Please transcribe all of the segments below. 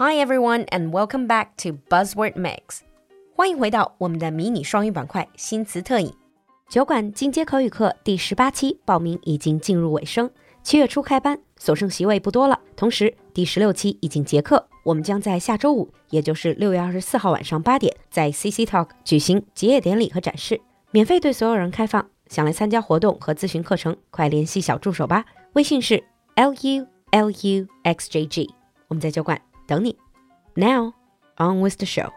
Hi everyone, and welcome back to Buzzword Mix. 欢迎回到我们的迷你双语板块新词特饮。酒馆进阶口语课第十八期报名已经进入尾声，七月初开班，所剩席位不多了。同时，第十六期已经结课，我们将在下周五，也就是六月二十四号晚上八点，在 CC Talk 举行结业典礼和展示，免费对所有人开放。想来参加活动和咨询课程，快联系小助手吧，微信是 l u l u x j g，我们在酒馆。等你。Now, on with the show.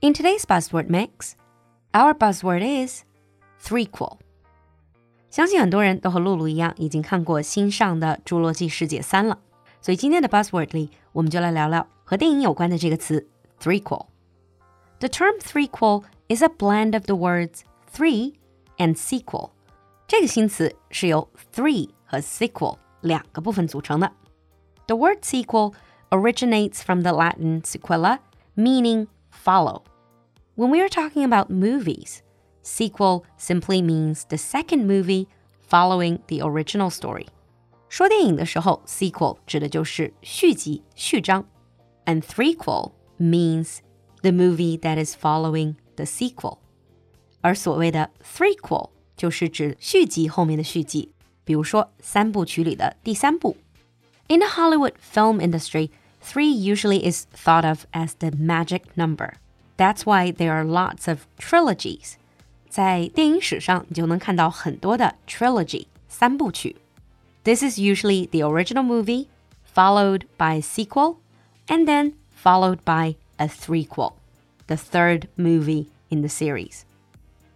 In today's buzzword mix, our buzzword is threequel. 相信很多人都和璐璐一样，已经看过新上的《侏罗纪世界三》了。所以今天的 buzzword 里，我们就来聊聊和电影有关的这个词 threequel。The term threequel is a blend of the words three and sequel。这个新词是由 three 和 sequel 两个部分组成的。The word sequel originates from the Latin sequela, meaning follow. When we are talking about movies, sequel simply means the second movie following the original story. 说电影的时候，sequel 指的就是续集、序章，and threequel means the movie that is following the sequel。而所谓的 threequel 就是指续集后面的续集， 比如说三部曲里的第三部。In the Hollywood film industry, three usually is thought of as the magic number. That's why there are lots of trilogies. 在电影史上，你就能看到很多的 trilogy 三部曲。This is usually the original movie, followed by a sequel, and then followed by a threequel, the third movie in the series.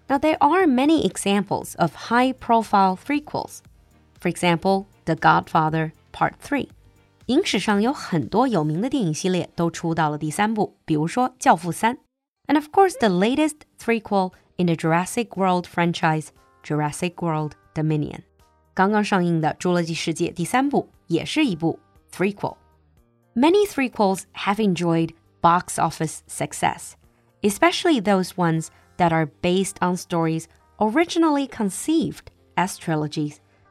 Now, there are many examples of high profile threequels. For example, The Godfather Part Three。影史上有很多有名的电影系列都出到了第三部，比如说《教父三》，and of course the latest threequel in the Jurassic World franchise, Jurassic World Dominion。刚刚上映的《侏罗纪世界》第三部也是一部 threequel。Many threequels have enjoyed box office success, especially those ones that are based on stories originally conceived as trilogies,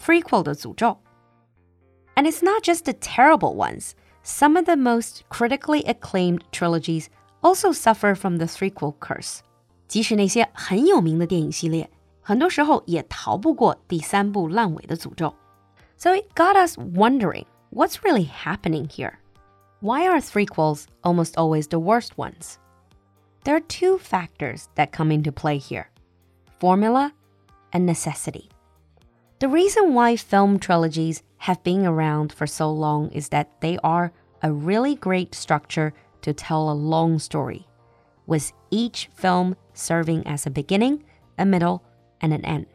threequel 的诅咒。And it's not just the terrible ones. Some of the most critically acclaimed trilogies also suffer from the threequel curse. 即使那些很有名的电影系列，很多时候也逃不过第三部烂尾的诅咒。So it got us wondering what's really happening here. Why are threequels almost always the worst ones? There are two factors that come into play here formula and necessity. The reason why film trilogies have been around for so long is that they are a really great structure to tell a long story, with each film serving as a beginning, a middle, and an end.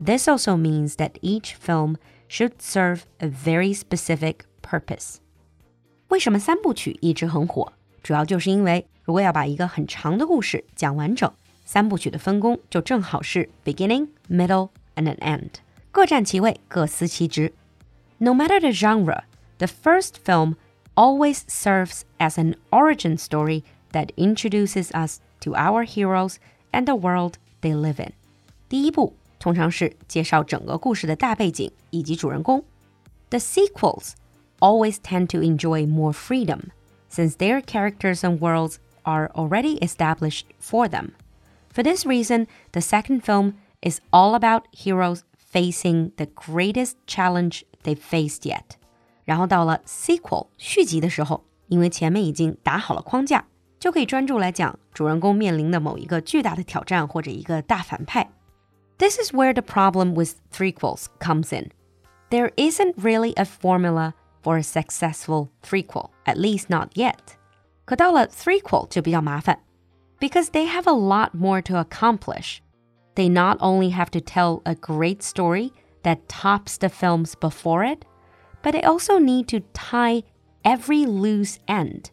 This also means that each film should serve a very specific purpose. 为什么三部曲一直很火？主要就是因为如果要把一个很长的故事讲完整，三部曲的分工就正好是 beginning, middle, and an end，各占其位，各司其职。No matter the genre, the first film always serves as an origin story that introduces us to our heroes and the world they live in. 第一部通常是介绍整个故事的大背景以及主人公。The sequels always tend to enjoy more freedom since their characters and worlds are already established for them. For this reason, the second film is all about heroes facing the greatest challenge they faced yet。然后到了 sequel 续集的时候，因为前面已经打好了框架，就可以专注来讲主人公面临的某一个巨大的挑战或者一个大反派。This is where the problem with threequels comes in. There isn't really a formula for a successful threequel, at least not yet. 可到了 threequel 就比较麻烦，because they have a lot more to accomplish. They not only have to tell a great story that tops the films before it, but they also need to tie every loose end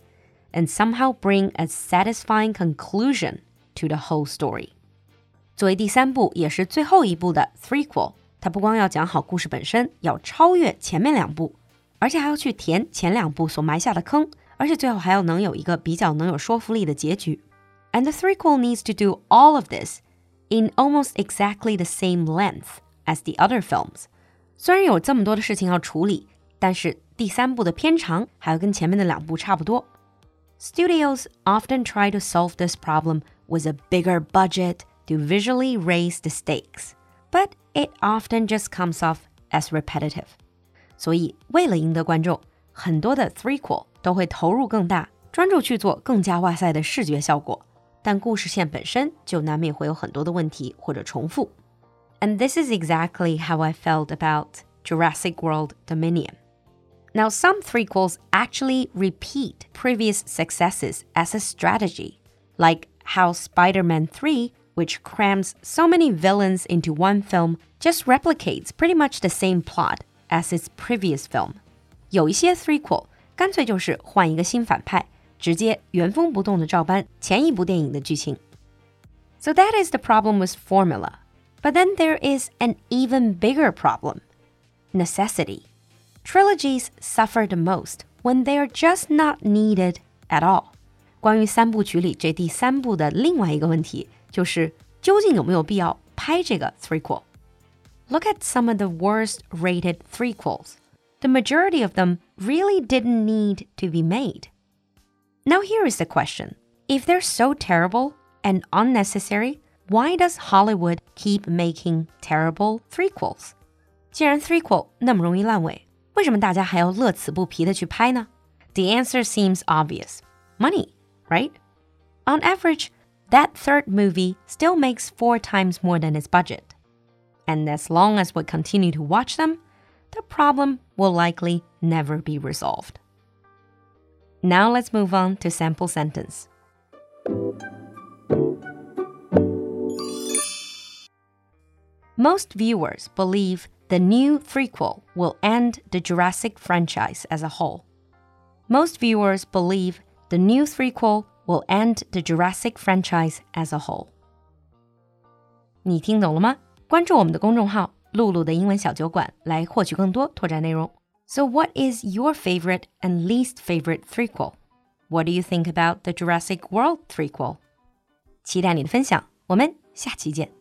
and somehow bring a satisfying conclusion to the whole story. 作为第三部也是最后一部的 threequel，它不光要讲好故事本身，要超越前面两部，而且还要去填前两部所埋下的坑，而且最后还要能有一个比较能有说服力的结局。And the threequel needs to do all of this in almost exactly the same length as the other films。虽然有这么多的事情要处理，但是第三部的片长还要跟前面的两部差不多。Studios often try to solve this problem with a bigger budget to visually raise the stakes, but it often just comes off as repetitive. 所以，为了赢得观众，很多的 threequel 都会投入更大，专注去做更加哇塞的视觉效果。 但故事线本身就难免会有很多的问题或者重复。And this is exactly how I felt about Jurassic World Dominion. Now, some threequels actually repeat previous successes as a strategy, like how Spider Man 3 which crams so many villains into one film, just replicates pretty much the same plot as its previous film. 有一些 threequel 干脆就是换一个新反派， 直接原封不动的照搬前一部电影的剧情。So that is the problem with formula. But then there is an even bigger problem necessity. Trilogies suffer the most when they are just not needed at all. 关于三部曲里这第三部的另外一个问题就是究竟有没有必要拍这个 threequel? Look at some of the worst rated threequels. The majority of them really didn't need to be made. Now here is the question. If they're so terrible and unnecessary, why does Hollywood keep making terrible threequels? 既然 threequel 那么容易烂尾，为什么大家还要乐此不疲的去拍呢？The answer seems obvious. Money, right? On average, that third movie still makes four times more than its budget. And as long as we continue to watch them, the problem will likely never be resolved. Now let's move on to sample sentence. Most viewers believe the new threequel will end the Jurassic franchise as a whole. Most viewers believe the new threequel will end the Jurassic franchise as a whole. 你听懂了吗？关注我们的公众号“璐璐的英文小酒馆”，来获取更多拓展内容。So, what is your favorite and least favorite threequel? What do you think about the Jurassic World threequel? 期待你的分享，我们下期见。